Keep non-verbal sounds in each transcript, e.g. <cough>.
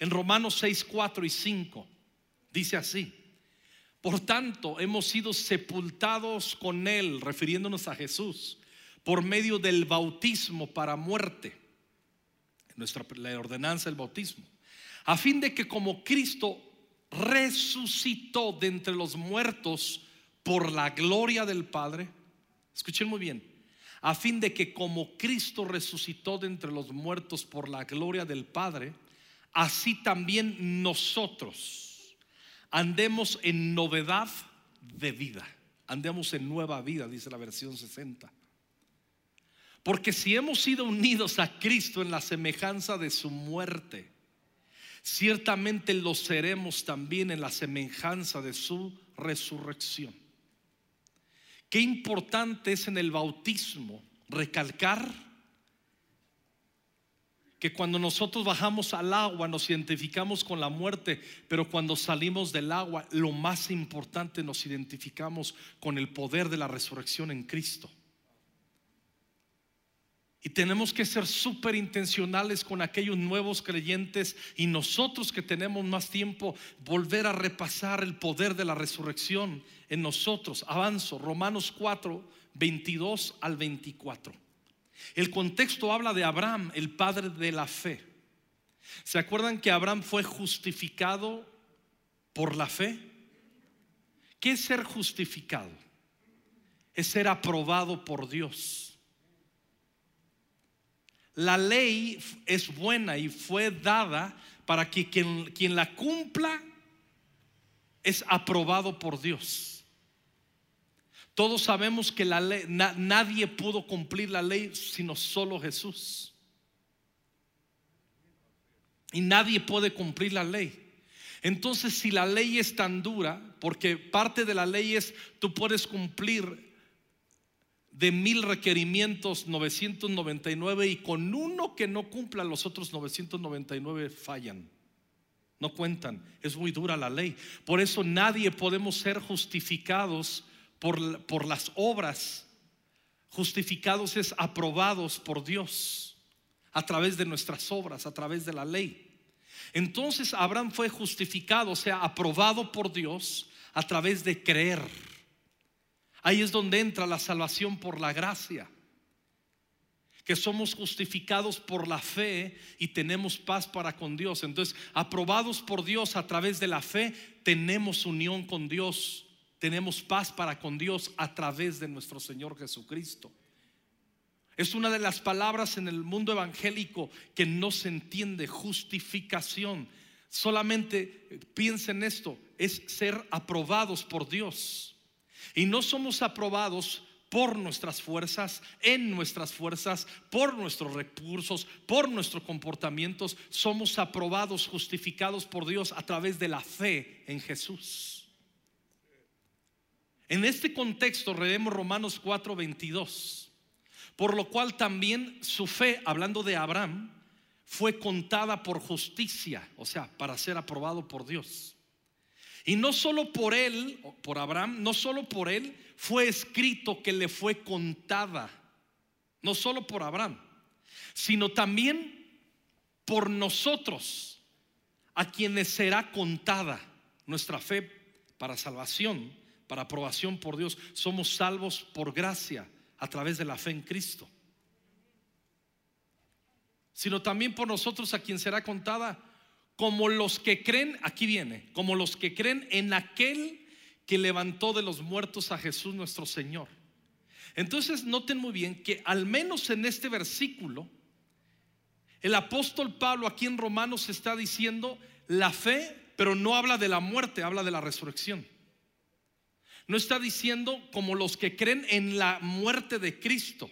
En Romanos 6, 4 y 5 dice así. Por tanto, hemos sido sepultados con Él, refiriéndonos a Jesús, por medio del bautismo para muerte, nuestra la ordenanza del bautismo, a fin de que como Cristo resucitó de entre los muertos por la gloria del Padre, escuchen muy bien, a fin de que como Cristo resucitó de entre los muertos por la gloria del Padre, así también nosotros andemos en novedad de vida. Andemos en nueva vida, dice la versión 60. Porque si hemos sido unidos a Cristo en la semejanza de su muerte, ciertamente lo seremos también en la semejanza de su resurrección. Qué importante es en el bautismo recalcar que cuando nosotros bajamos al agua nos identificamos con la muerte, pero cuando salimos del agua, lo más importante nos identificamos con el poder de la resurrección en Cristo. Y tenemos que ser súper intencionales con aquellos nuevos creyentes y nosotros que tenemos más tiempo, volver a repasar el poder de la resurrección en nosotros. Avanzo, Romanos 4, 22 al 24. El contexto habla de Abraham, el padre de la fe. ¿Se acuerdan que Abraham fue justificado por la fe? ¿Qué es ser justificado? Es ser aprobado por Dios. La ley es buena y fue dada para que quien, la cumpla es aprobado por Dios. Todos sabemos que la ley, nadie pudo cumplir la ley sino solo Jesús. Y nadie puede cumplir la ley. Entonces, si la ley es tan dura, porque parte de la ley es tú puedes cumplir de mil requerimientos 999 y con uno que no cumpla los otros 999 fallan. No cuentan. Es muy dura la ley. Por eso nadie podemos ser justificados por, las obras, justificados es aprobados por Dios a través de nuestras obras, a través de la ley. Entonces Abraham fue justificado, o sea, aprobado por Dios a través de creer. Ahí es donde entra la salvación por la gracia. Que somos justificados por la fe y tenemos paz para con Dios. Entonces, aprobados por Dios a través de la fe, tenemos unión con Dios tenemos paz para con Dios a través de nuestro Señor Jesucristo. Es una de las palabras en el mundo evangélico que no se entiende, justificación. Solamente piensen esto, es ser aprobados por Dios. Y no somos aprobados por nuestras fuerzas, en nuestras fuerzas, por nuestros recursos, por nuestros comportamientos. Somos aprobados, justificados por Dios a través de la fe en Jesús. En este contexto leemos Romanos 4:22, por lo cual también su fe, hablando de Abraham, fue contada por justicia, o sea, para ser aprobado por Dios. Y no solo por él, por Abraham, no solo por él fue escrito que le fue contada, no solo por Abraham, sino también por nosotros, a quienes será contada nuestra fe para salvación para aprobación por Dios. Somos salvos por gracia a través de la fe en Cristo. Sino también por nosotros a quien será contada como los que creen, aquí viene, como los que creen en aquel que levantó de los muertos a Jesús nuestro Señor. Entonces noten muy bien que al menos en este versículo, el apóstol Pablo aquí en Romanos está diciendo la fe, pero no habla de la muerte, habla de la resurrección. No está diciendo como los que creen en la muerte de Cristo.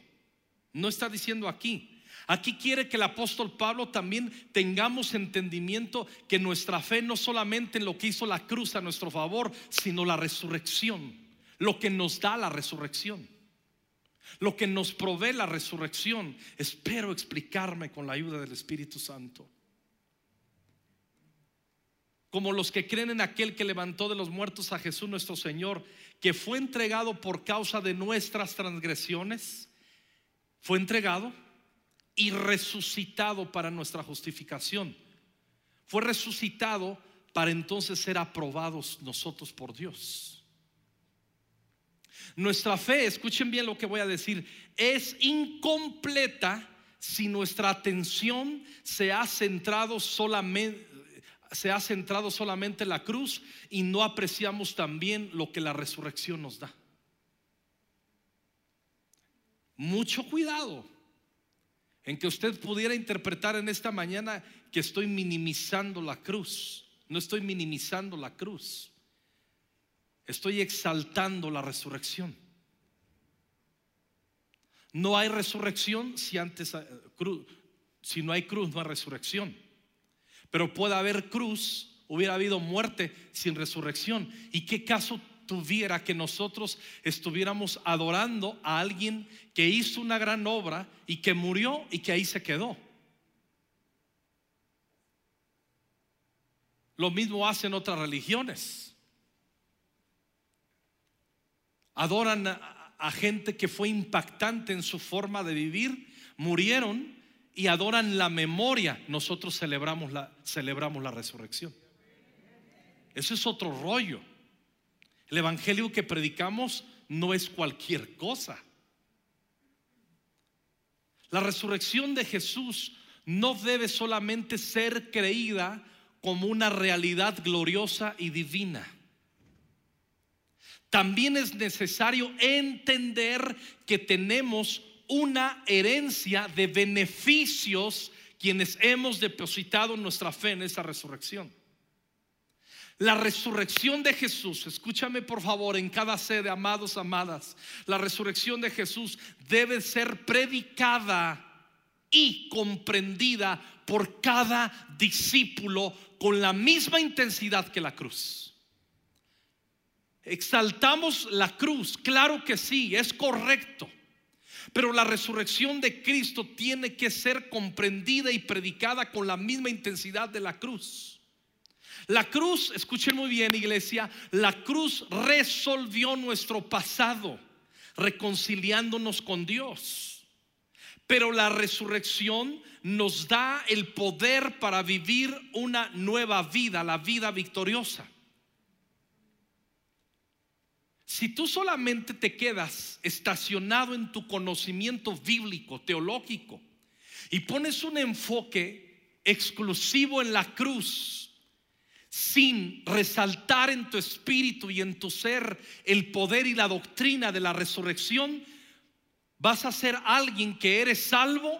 No está diciendo aquí. Aquí quiere que el apóstol Pablo también tengamos entendimiento que nuestra fe no solamente en lo que hizo la cruz a nuestro favor, sino la resurrección, lo que nos da la resurrección, lo que nos provee la resurrección. Espero explicarme con la ayuda del Espíritu Santo como los que creen en aquel que levantó de los muertos a Jesús nuestro Señor, que fue entregado por causa de nuestras transgresiones, fue entregado y resucitado para nuestra justificación. fue resucitado para entonces ser aprobados nosotros por Dios. Nuestra fe, escuchen bien lo que voy a decir, es incompleta si nuestra atención se ha centrado solamente se ha centrado solamente en la cruz y no apreciamos también lo que la resurrección nos da. Mucho cuidado en que usted pudiera interpretar en esta mañana que estoy minimizando la cruz. No estoy minimizando la cruz. Estoy exaltando la resurrección. No hay resurrección si antes eh, si no hay cruz no hay resurrección. Pero puede haber cruz, hubiera habido muerte sin resurrección. ¿Y qué caso tuviera que nosotros estuviéramos adorando a alguien que hizo una gran obra y que murió y que ahí se quedó? Lo mismo hacen otras religiones. Adoran a, gente que fue impactante en su forma de vivir, murieron y adoran la memoria. Nosotros celebramos la, celebramos la resurrección. Eso es otro rollo. El evangelio que predicamos no es cualquier cosa. La resurrección de Jesús no debe solamente ser creída como una realidad gloriosa y divina. También es necesario entender que tenemos una herencia de beneficios quienes hemos depositado nuestra fe en esa resurrección. La resurrección de Jesús, escúchame por favor en cada sede, amados, amadas, la resurrección de Jesús debe ser predicada y comprendida por cada discípulo con la misma intensidad que la cruz. Exaltamos la cruz, claro que sí, es correcto. Pero la resurrección de Cristo tiene que ser comprendida y predicada con la misma intensidad de la cruz. La cruz, escuchen muy bien iglesia, la cruz resolvió nuestro pasado, reconciliándonos con Dios. Pero la resurrección nos da el poder para vivir una nueva vida, la vida victoriosa. Si tú solamente te quedas estacionado en tu conocimiento bíblico, teológico, y pones un enfoque exclusivo en la cruz, sin resaltar en tu espíritu y en tu ser el poder y la doctrina de la resurrección, vas a ser alguien que eres salvo,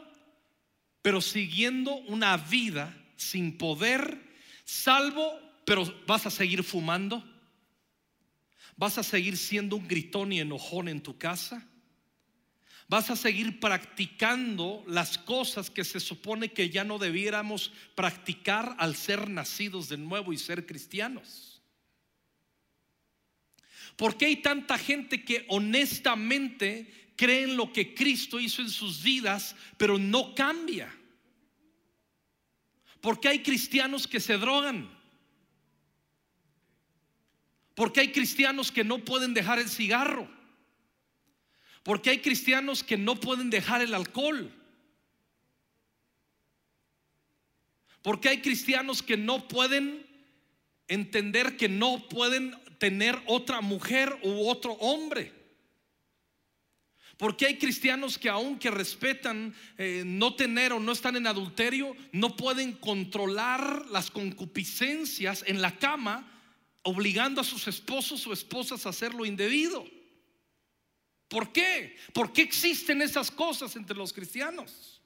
pero siguiendo una vida sin poder, salvo, pero vas a seguir fumando. Vas a seguir siendo un gritón y enojón en tu casa. Vas a seguir practicando las cosas que se supone que ya no debiéramos practicar al ser nacidos de nuevo y ser cristianos. ¿Por qué hay tanta gente que honestamente creen lo que Cristo hizo en sus vidas, pero no cambia. Porque hay cristianos que se drogan. Porque hay cristianos que no pueden dejar el cigarro. Porque hay cristianos que no pueden dejar el alcohol. Porque hay cristianos que no pueden entender que no pueden tener otra mujer u otro hombre. Porque hay cristianos que aunque respetan eh, no tener o no están en adulterio, no pueden controlar las concupiscencias en la cama, obligando a sus esposos o esposas a hacer lo indebido. ¿Por qué? ¿Por qué existen esas cosas entre los cristianos?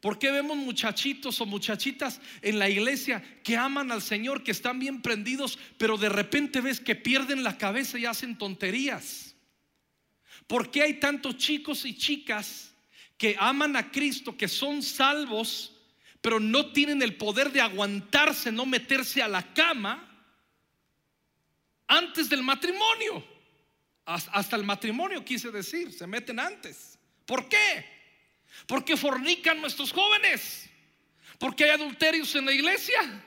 ¿Por qué vemos muchachitos o muchachitas en la iglesia que aman al Señor, que están bien prendidos, pero de repente ves que pierden la cabeza y hacen tonterías? ¿Por qué hay tantos chicos y chicas que aman a Cristo, que son salvos, pero no tienen el poder de aguantarse, no meterse a la cama antes del matrimonio? Hasta el matrimonio quise decir, se meten antes. ¿Por qué? Porque fornican nuestros jóvenes. Porque hay adulterios en la iglesia.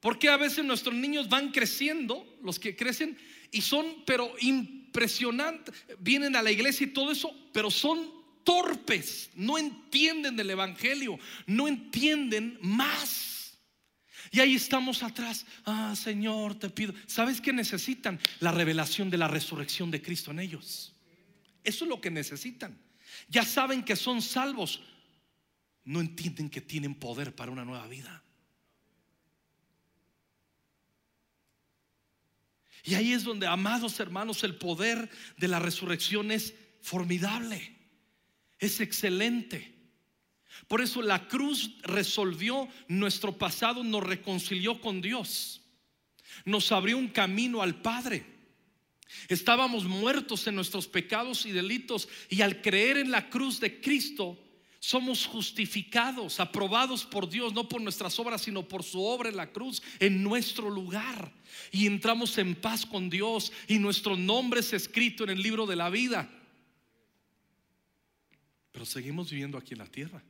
Porque a veces nuestros niños van creciendo, los que crecen, y son, pero impresionantes. Vienen a la iglesia y todo eso, pero son torpes, no entienden del Evangelio, no entienden más. Y ahí estamos atrás. Ah, Señor, te pido. ¿Sabes qué necesitan? La revelación de la resurrección de Cristo en ellos. Eso es lo que necesitan. Ya saben que son salvos. No entienden que tienen poder para una nueva vida. Y ahí es donde, amados hermanos, el poder de la resurrección es formidable es excelente. Por eso la cruz resolvió nuestro pasado, nos reconcilió con Dios, nos abrió un camino al Padre. Estábamos muertos en nuestros pecados y delitos y al creer en la cruz de Cristo somos justificados, aprobados por Dios, no por nuestras obras, sino por su obra en la cruz, en nuestro lugar. Y entramos en paz con Dios y nuestro nombre es escrito en el libro de la vida. Pero seguimos viviendo aquí en la tierra.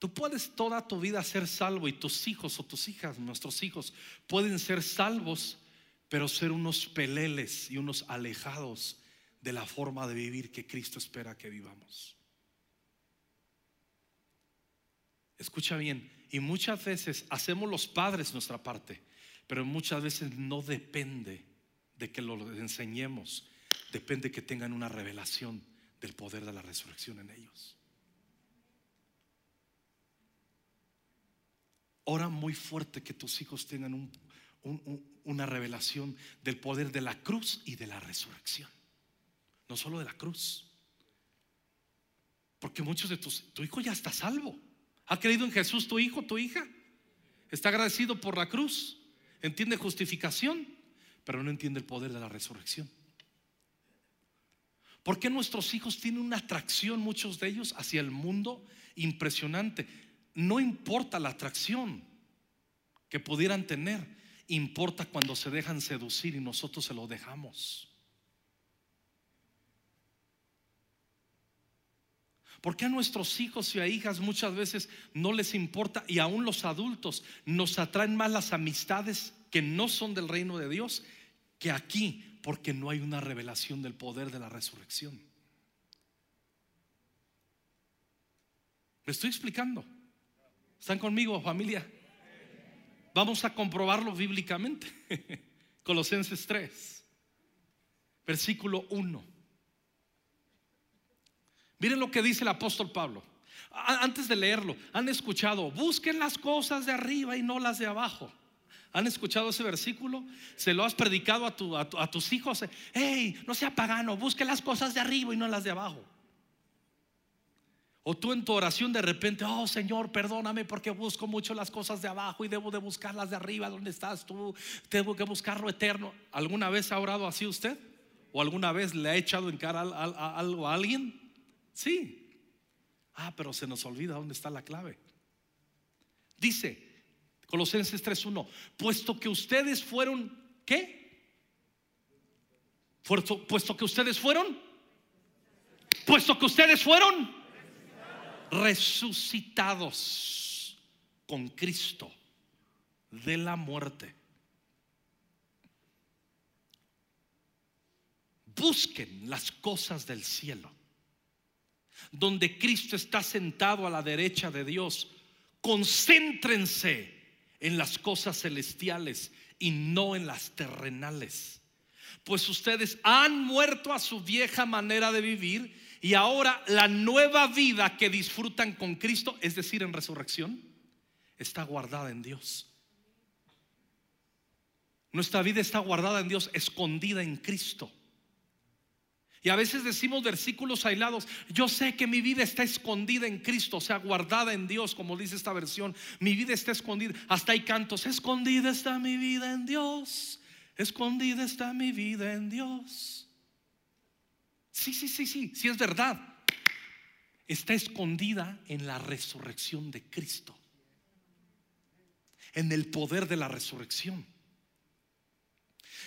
Tú puedes toda tu vida ser salvo y tus hijos o tus hijas, nuestros hijos, pueden ser salvos, pero ser unos peleles y unos alejados de la forma de vivir que Cristo espera que vivamos. Escucha bien, y muchas veces hacemos los padres nuestra parte, pero muchas veces no depende de que lo enseñemos, depende que tengan una revelación del poder de la resurrección en ellos. Ora muy fuerte que tus hijos tengan una revelación del poder de la cruz y de la resurrección. No solo de la cruz. Porque muchos de tus, tu hijo ya está salvo. ¿Ha creído en Jesús tu hijo, tu hija? ¿Está agradecido por la cruz? ¿Entiende justificación? Pero no entiende el poder de la resurrección. ¿Por qué nuestros hijos tienen una atracción, muchos de ellos, hacia el mundo impresionante? No importa la atracción que pudieran tener, importa cuando se dejan seducir y nosotros se lo dejamos. ¿Por qué a nuestros hijos y a hijas muchas veces no les importa y aún los adultos nos atraen más las amistades que no son del reino de Dios que aquí, porque no hay una revelación del poder de la resurrección. ¿Me estoy explicando? ¿Están conmigo, familia? Vamos a comprobarlo bíblicamente. <laughs> Colosenses 3, versículo 1. Miren lo que dice el apóstol Pablo. Antes de leerlo, han escuchado, busquen las cosas de arriba y no las de abajo. ¿Han escuchado ese versículo? ¿Se lo has predicado a, tus hijos? Hey, no sea pagano, busque las cosas de arriba y no las de abajo. O tú en tu oración de repente, oh Señor, perdóname porque busco mucho las cosas de abajo y debo de buscar las de arriba. ¿Dónde estás tú? Tengo que buscar lo eterno. ¿Alguna vez ha orado así usted? ¿O alguna vez le ha echado en cara algo a alguien? Sí. Ah, pero se nos olvida dónde está la clave. Dice, Colosenses 3.1. Puesto que ustedes fueron, ¿qué? Puesto, puesto que ustedes fueron, puesto que ustedes fueron resucitados con Cristo de la muerte. Busquen las cosas del cielo, donde Cristo está sentado a la derecha de Dios. Concéntrense en las cosas celestiales y no en las terrenales. Pues ustedes han muerto a su vieja manera de vivir y ahora la nueva vida que disfrutan con Cristo, es decir, en resurrección, está guardada en Dios. Nuestra vida está guardada en Dios, escondida en Cristo. Y a veces decimos versículos aislados, yo sé que mi vida está escondida en Cristo, o sea, guardada en Dios, como dice esta versión, mi vida está escondida. Hasta hay cantos, escondida está mi vida en Dios, escondida está mi vida en Dios. Sí, sí, sí, sí, sí es verdad. Está escondida en la resurrección de Cristo, en el poder de la resurrección.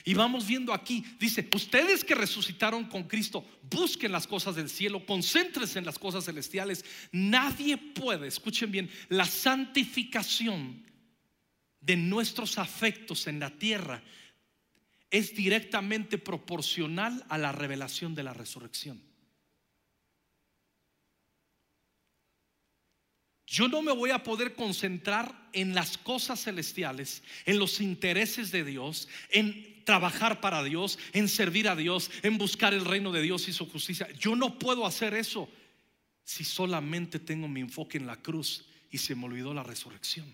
Y vamos viendo aquí, dice, ustedes que resucitaron con Cristo, busquen las cosas del cielo, concéntrense en las cosas celestiales. Nadie puede, escuchen bien, la santificación de nuestros afectos en la tierra es directamente proporcional a la revelación de la resurrección. Yo no me voy a poder concentrar en las cosas celestiales, en los intereses de Dios, en trabajar para Dios, en servir a Dios, en buscar el reino de Dios y su justicia. Yo no puedo hacer eso si solamente tengo mi enfoque en la cruz y se me olvidó la resurrección.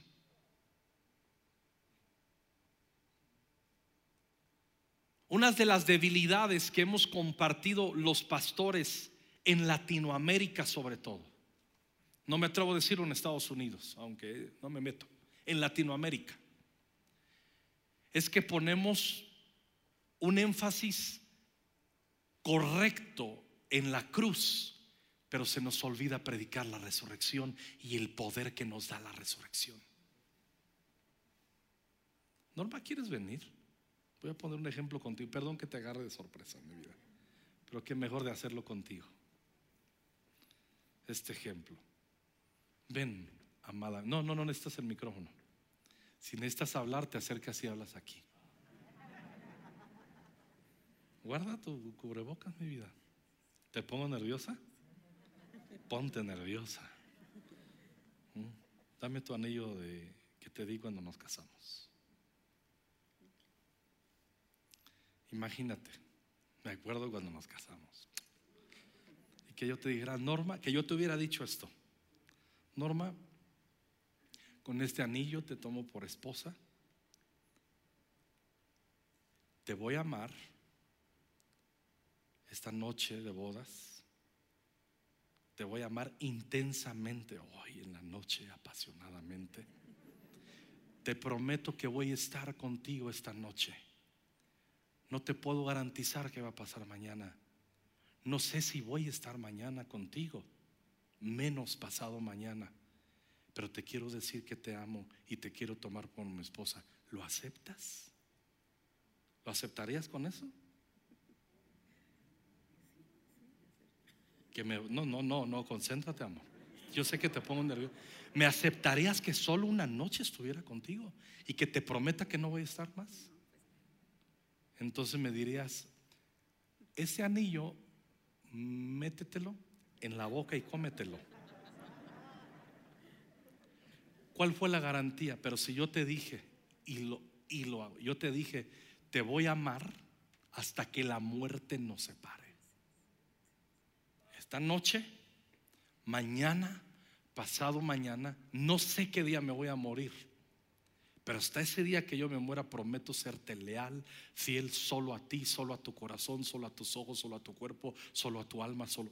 Una de las debilidades que hemos compartido los pastores en Latinoamérica sobre todo, no me atrevo a decirlo en Estados Unidos, aunque no me meto, en Latinoamérica, es que ponemos un énfasis correcto en la cruz, pero se nos olvida predicar la resurrección y el poder que nos da la resurrección. Norma, ¿quieres venir? Voy a poner un ejemplo contigo. Perdón que te agarre de sorpresa mi vida, pero qué mejor de hacerlo contigo. Este ejemplo. Ven, amada. No, no, no necesitas el micrófono. Si necesitas hablar, te acercas y hablas aquí. Guarda tu cubrebocas, mi vida. ¿Te pongo nerviosa? Ponte nerviosa. Mm. Dame tu anillo de que te di cuando nos casamos. Imagínate, me acuerdo cuando nos casamos. Y que yo te dijera, Norma, que yo te hubiera dicho esto. Norma, con este anillo te tomo por esposa. Te voy a amar esta noche de bodas. Te voy a amar intensamente hoy en la noche, apasionadamente. Te prometo que voy a estar contigo esta noche. No te puedo garantizar qué va a pasar mañana. No sé si voy a estar mañana contigo, menos pasado mañana. Pero te quiero decir que te amo y te quiero tomar como mi esposa. ¿Lo aceptas? ¿Lo aceptarías con eso? Que me, no, no, no, no, concéntrate, amor. Yo sé que te pongo nervioso. ¿Me aceptarías que solo una noche estuviera contigo y que te prometa que no voy a estar más? Entonces me dirías, ese anillo, métetelo en la boca y cómetelo. ¿Cuál fue la garantía? Pero si yo te dije, y lo, y lo hago, yo te dije, te voy a amar hasta que la muerte nos separe esta noche, mañana, pasado mañana, no sé qué día me voy a morir. Pero hasta ese día que yo me muera, prometo serte leal, fiel solo a ti, solo a tu corazón, solo a tus ojos, solo a tu cuerpo, solo a tu alma, solo.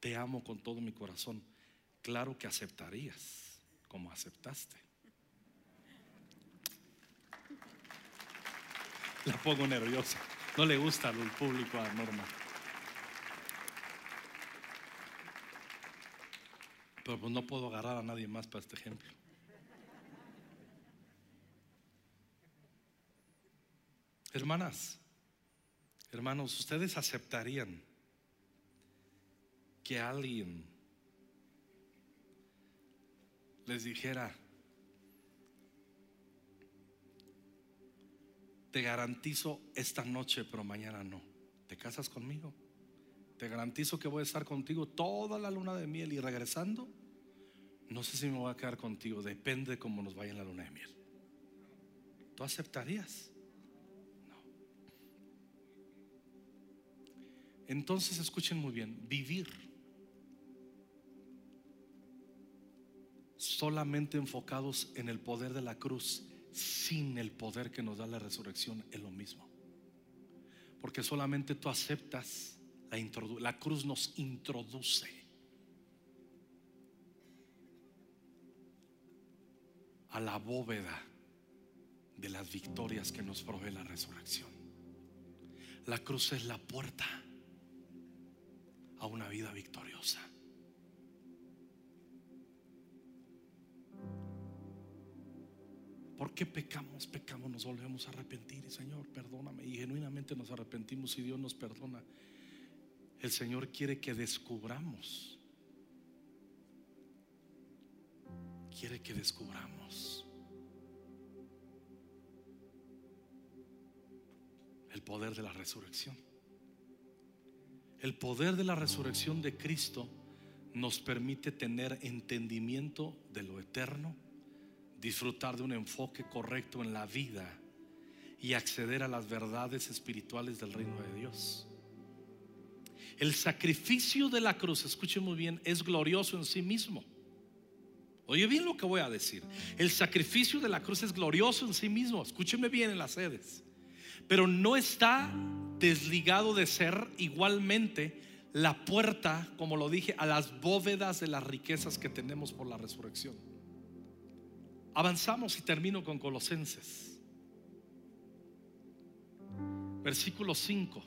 Te amo con todo mi corazón. Claro que aceptarías, como aceptaste. La pongo nerviosa. No le gusta al público a Norma. Pero pues no puedo agarrar a nadie más para este ejemplo. Hermanas, hermanos, ustedes aceptarían que alguien les dijera, te garantizo esta noche, pero mañana no. ¿Te casas conmigo? Te garantizo que voy a estar contigo toda la luna de miel y regresando no sé si me voy a quedar contigo, depende de cómo nos vaya en la luna de miel. ¿Tú aceptarías? No. Entonces escuchen muy bien, vivir solamente enfocados en el poder de la cruz, sin el poder que nos da la resurrección, es lo mismo. Porque solamente tú aceptas la, la cruz nos introduce a la bóveda de las victorias que nos provee la resurrección. La cruz es la puerta a una vida victoriosa. ¿Por qué pecamos? Pecamos, nos volvemos a arrepentir y Señor, perdóname. Y genuinamente nos arrepentimos y Dios nos perdona. El Señor quiere que descubramos quiere que descubramos El poder de la resurrección. El poder de la resurrección de Cristo nos permite tener entendimiento de lo eterno, disfrutar de un enfoque correcto en la vida y acceder a las verdades espirituales del reino de Dios. El sacrificio de la cruz, escuchen muy bien, es glorioso en sí mismo. Oye bien lo que voy a decir. El sacrificio de la cruz es glorioso en sí mismo. Escúcheme bien en las sedes. Pero no está desligado de ser igualmente la puerta, como lo dije, a las bóvedas de las riquezas que tenemos por la resurrección. Avanzamos y termino con Colosenses. Versículo 5.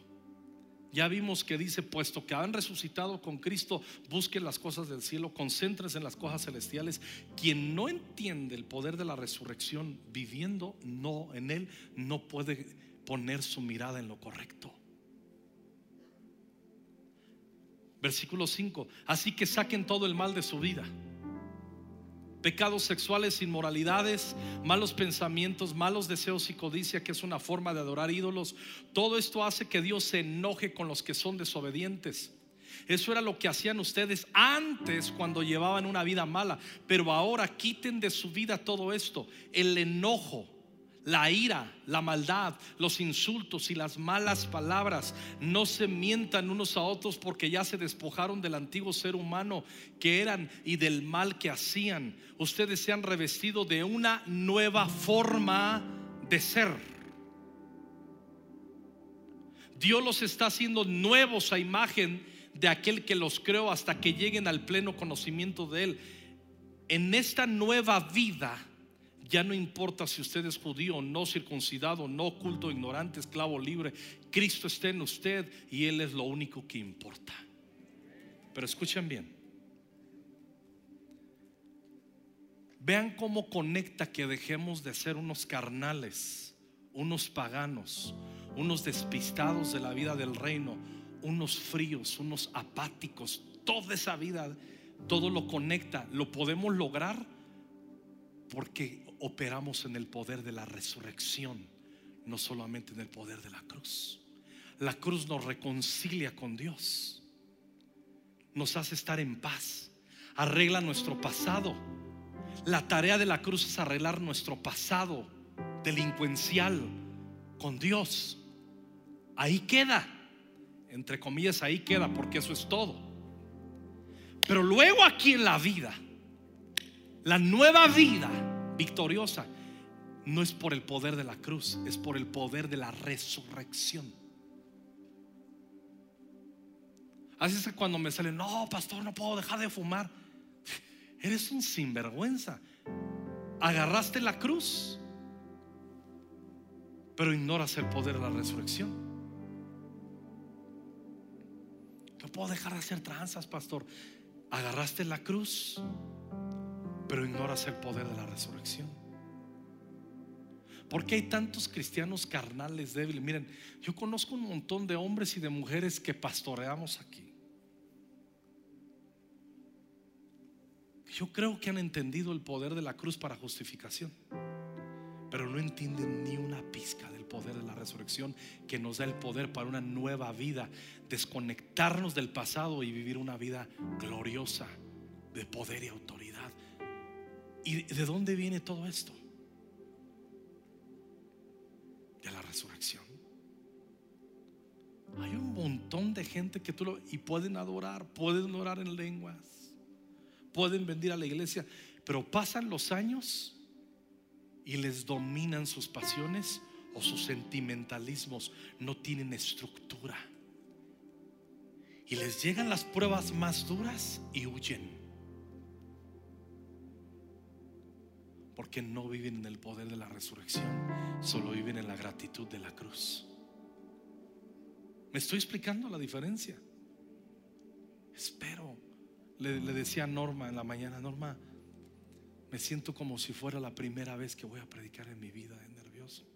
Ya vimos que dice, puesto que han resucitado con Cristo, busquen las cosas del cielo, concéntrense en las cosas celestiales. Quien no entiende el poder de la resurrección viviendo no en él, no puede poner su mirada en lo correcto. Versículo 5. Así que saquen todo el mal de su vida. Pecados sexuales, inmoralidades, malos pensamientos, malos deseos y codicia, que es una forma de adorar ídolos. Todo esto hace que Dios se enoje con los que son desobedientes. Eso era lo que hacían ustedes antes cuando llevaban una vida mala. Pero ahora quiten de su vida todo esto. El enojo, la ira, la maldad, los insultos y las malas palabras. No se mientan unos a otros porque ya se despojaron del antiguo ser humano que eran y del mal que hacían. Ustedes se han revestido de una nueva forma de ser. Dios los está haciendo nuevos a imagen de aquel que los creó hasta que lleguen al pleno conocimiento de Él. En esta nueva vida ya no importa si usted es judío, no circuncidado, no oculto, ignorante, esclavo, libre. Cristo está en usted y Él es lo único que importa. Pero escuchen bien. Vean cómo conecta que dejemos de ser unos carnales, unos paganos, unos despistados de la vida del reino, unos fríos, unos apáticos. Toda esa vida, todo lo conecta. Lo podemos lograr porque operamos en el poder de la resurrección, no solamente en el poder de la cruz. La cruz nos reconcilia con Dios, nos hace estar en paz, arregla nuestro pasado. La tarea de la cruz es arreglar nuestro pasado delincuencial con Dios. Ahí queda, entre comillas, ahí queda, porque eso es todo. Pero luego aquí en la vida, la nueva vida, victoriosa, no es por el poder de la cruz, es por el poder de la resurrección. Así es que cuando me sale, no, pastor, no puedo dejar de fumar. <laughs> Eres un sinvergüenza. Agarraste la cruz, pero ignoras el poder de la resurrección. No puedo dejar de hacer tranzas, pastor. Agarraste la cruz, pero ignoras el poder de la resurrección. Porque hay tantos cristianos carnales débiles? Miren, yo conozco un montón de hombres y de mujeres que pastoreamos aquí. Yo creo que han entendido el poder de la cruz para justificación, pero no entienden ni una pizca del poder de la resurrección que nos da el poder para una nueva vida, desconectarnos del pasado y vivir una vida gloriosa de poder y autoridad. ¿Y de dónde viene todo esto? De la resurrección. Hay un montón de gente que tú lo y pueden adorar, pueden orar en lenguas, pueden venir a la iglesia, pero pasan los años y les dominan sus pasiones o sus sentimentalismos, no tienen estructura. Y les llegan las pruebas más duras y huyen. Porque no viven en el poder de la resurrección, solo viven en la gratitud de la cruz. ¿Me estoy explicando la diferencia? Espero. Le, decía a Norma en la mañana, Norma, me siento como si fuera la primera vez que voy a predicar en mi vida, es nervioso.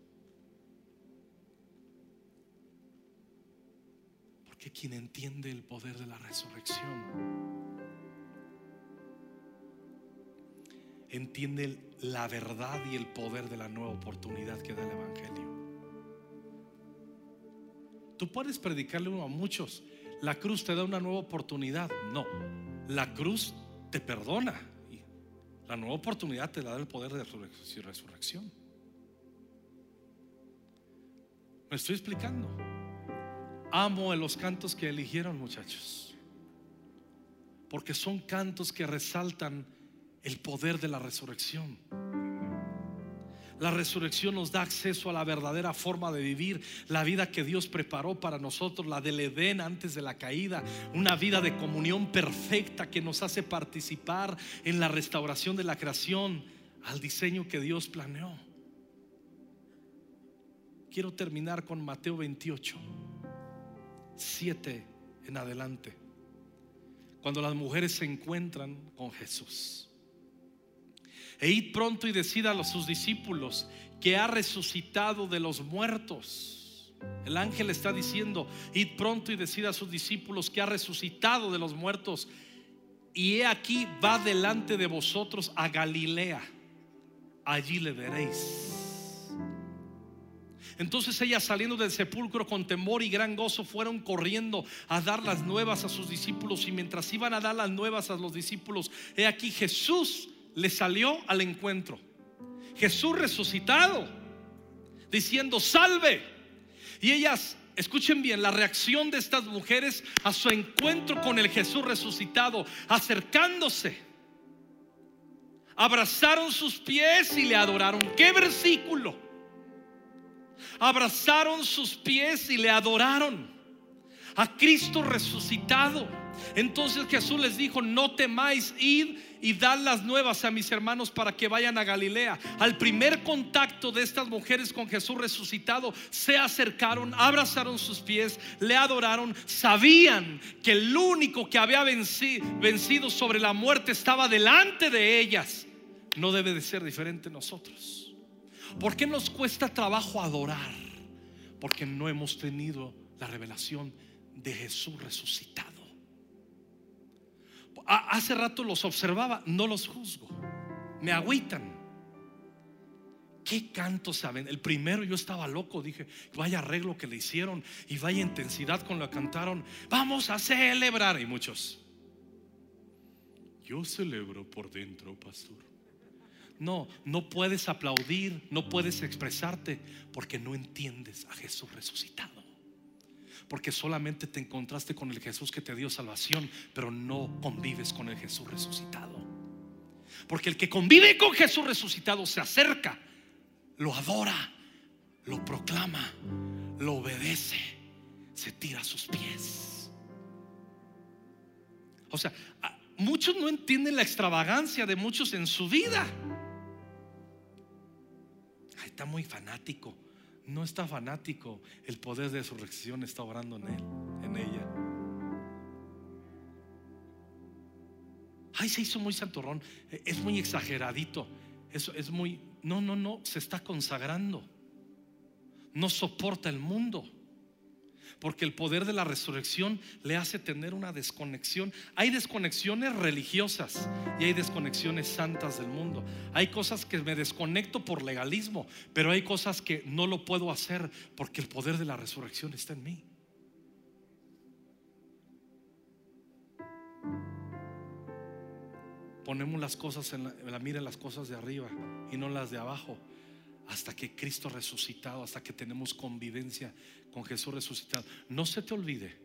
Porque quien entiende el poder de la resurrección entiende la verdad y el poder de la nueva oportunidad que da el Evangelio. Tú puedes predicarle a muchos. La cruz te da una nueva oportunidad. No, la cruz te perdona. La nueva oportunidad te da el poder de resurrección. ¿Me estoy explicando? Amo los cantos que eligieron muchachos. Porque son cantos que resaltan el poder de la resurrección. La resurrección nos da acceso a la verdadera forma de vivir, la vida que Dios preparó para nosotros, la del Edén antes de la caída, una vida de comunión perfecta que nos hace participar en la restauración de la creación al diseño que Dios planeó. Quiero terminar con Mateo 28, 7 en adelante, cuando las mujeres se encuentran con Jesús. E id pronto y decida a sus discípulos que ha resucitado de los muertos. El ángel está diciendo, id pronto y decida a sus discípulos que ha resucitado de los muertos. Y he aquí va delante de vosotros a Galilea. Allí le veréis. Entonces ellas saliendo del sepulcro con temor y gran gozo fueron corriendo a dar las nuevas a sus discípulos y mientras iban a dar las nuevas a los discípulos, he aquí Jesús le salió al encuentro. Jesús resucitado, diciendo, salve. Y ellas, escuchen bien, la reacción de estas mujeres a su encuentro con el Jesús resucitado, acercándose, abrazaron sus pies y le adoraron. ¿Qué versículo? Abrazaron sus pies y le adoraron a Cristo resucitado. Entonces Jesús les dijo, no temáis, id y dad las nuevas a mis hermanos para que vayan a Galilea. Al primer contacto de estas mujeres con Jesús resucitado, se acercaron, abrazaron sus pies, le adoraron, sabían que el único que había vencido sobre la muerte estaba delante de ellas. No debe de ser diferente nosotros. ¿Por qué nos cuesta trabajo adorar? Porque no hemos tenido la revelación de Jesús resucitado. Hace rato los observaba, no los juzgo, me agüitan. ¿Qué canto saben? El primero yo estaba loco, dije, vaya arreglo que le hicieron y vaya intensidad con que cantaron. Vamos a celebrar. Y muchos, yo celebro por dentro, pastor. No, no puedes aplaudir, no puedes expresarte porque no entiendes a Jesús resucitado porque solamente te encontraste con el Jesús que te dio salvación, pero no convives con el Jesús resucitado. Porque el que convive con Jesús resucitado se acerca, lo adora, lo proclama, lo obedece, se tira a sus pies. O sea, muchos no entienden la extravagancia de muchos en su vida. está muy fanático no está fanático, el poder de su resurrección está obrando en él, en ella. Ay, se hizo muy santorrón, e, es muy exageradito, eso es muy, no, no, no, se está consagrando, no soporta el mundo. Porque el poder de la resurrección le hace tener una desconexión. Hay desconexiones religiosas y hay desconexiones santas del mundo. Hay cosas que me desconecto por legalismo, pero hay cosas que no lo puedo hacer porque el poder de la resurrección está en mí. Ponemos las cosas en la, mira en las cosas de arriba y no las de abajo hasta que Cristo resucitado, hasta que tenemos convivencia con Jesús resucitado. No se te olvide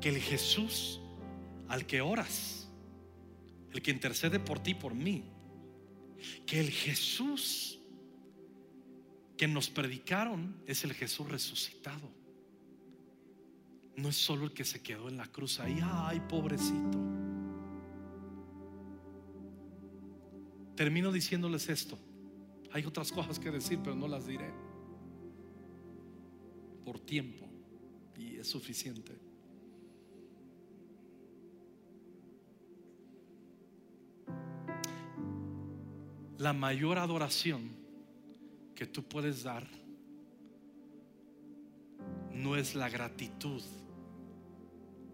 que el Jesús al que oras, el que intercede por ti, por mí, que el Jesús que nos predicaron es el Jesús resucitado. No es solo el que se quedó en la cruz ahí, ay, pobrecito. Termino diciéndoles esto. Hay otras cosas que decir, pero no las diré. Por tiempo. Y es suficiente. La mayor adoración que tú puedes dar no es la gratitud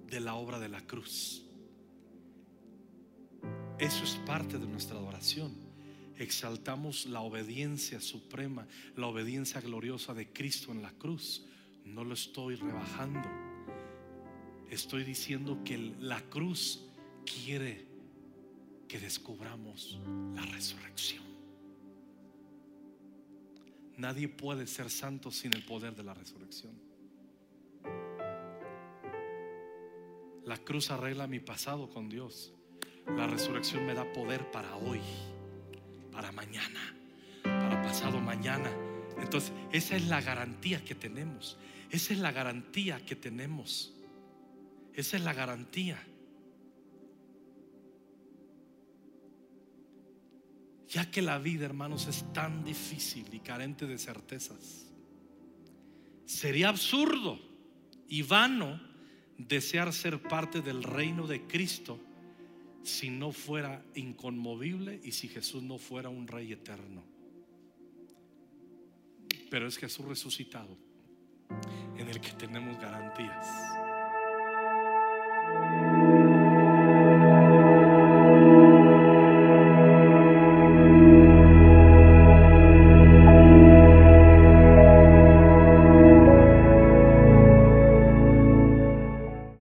de la obra de la cruz. Eso es parte de nuestra adoración exaltamos la obediencia suprema, la obediencia gloriosa de Cristo en la cruz, No lo estoy rebajando. Estoy diciendo que la cruz quiere que descubramos la resurrección. Nadie puede ser santo sin el poder de la resurrección. La cruz arregla mi pasado con Dios. La resurrección me da poder para hoy, para mañana, para pasado mañana. Entonces, esa es la garantía que tenemos. Esa es la garantía que tenemos. Esa es la garantía. Ya que la vida, hermanos, es tan difícil y carente de certezas, sería absurdo y vano desear ser parte del reino de Cristo si no fuera inconmovible y si Jesús no fuera un rey eterno. Pero es Jesús resucitado en el que tenemos garantías.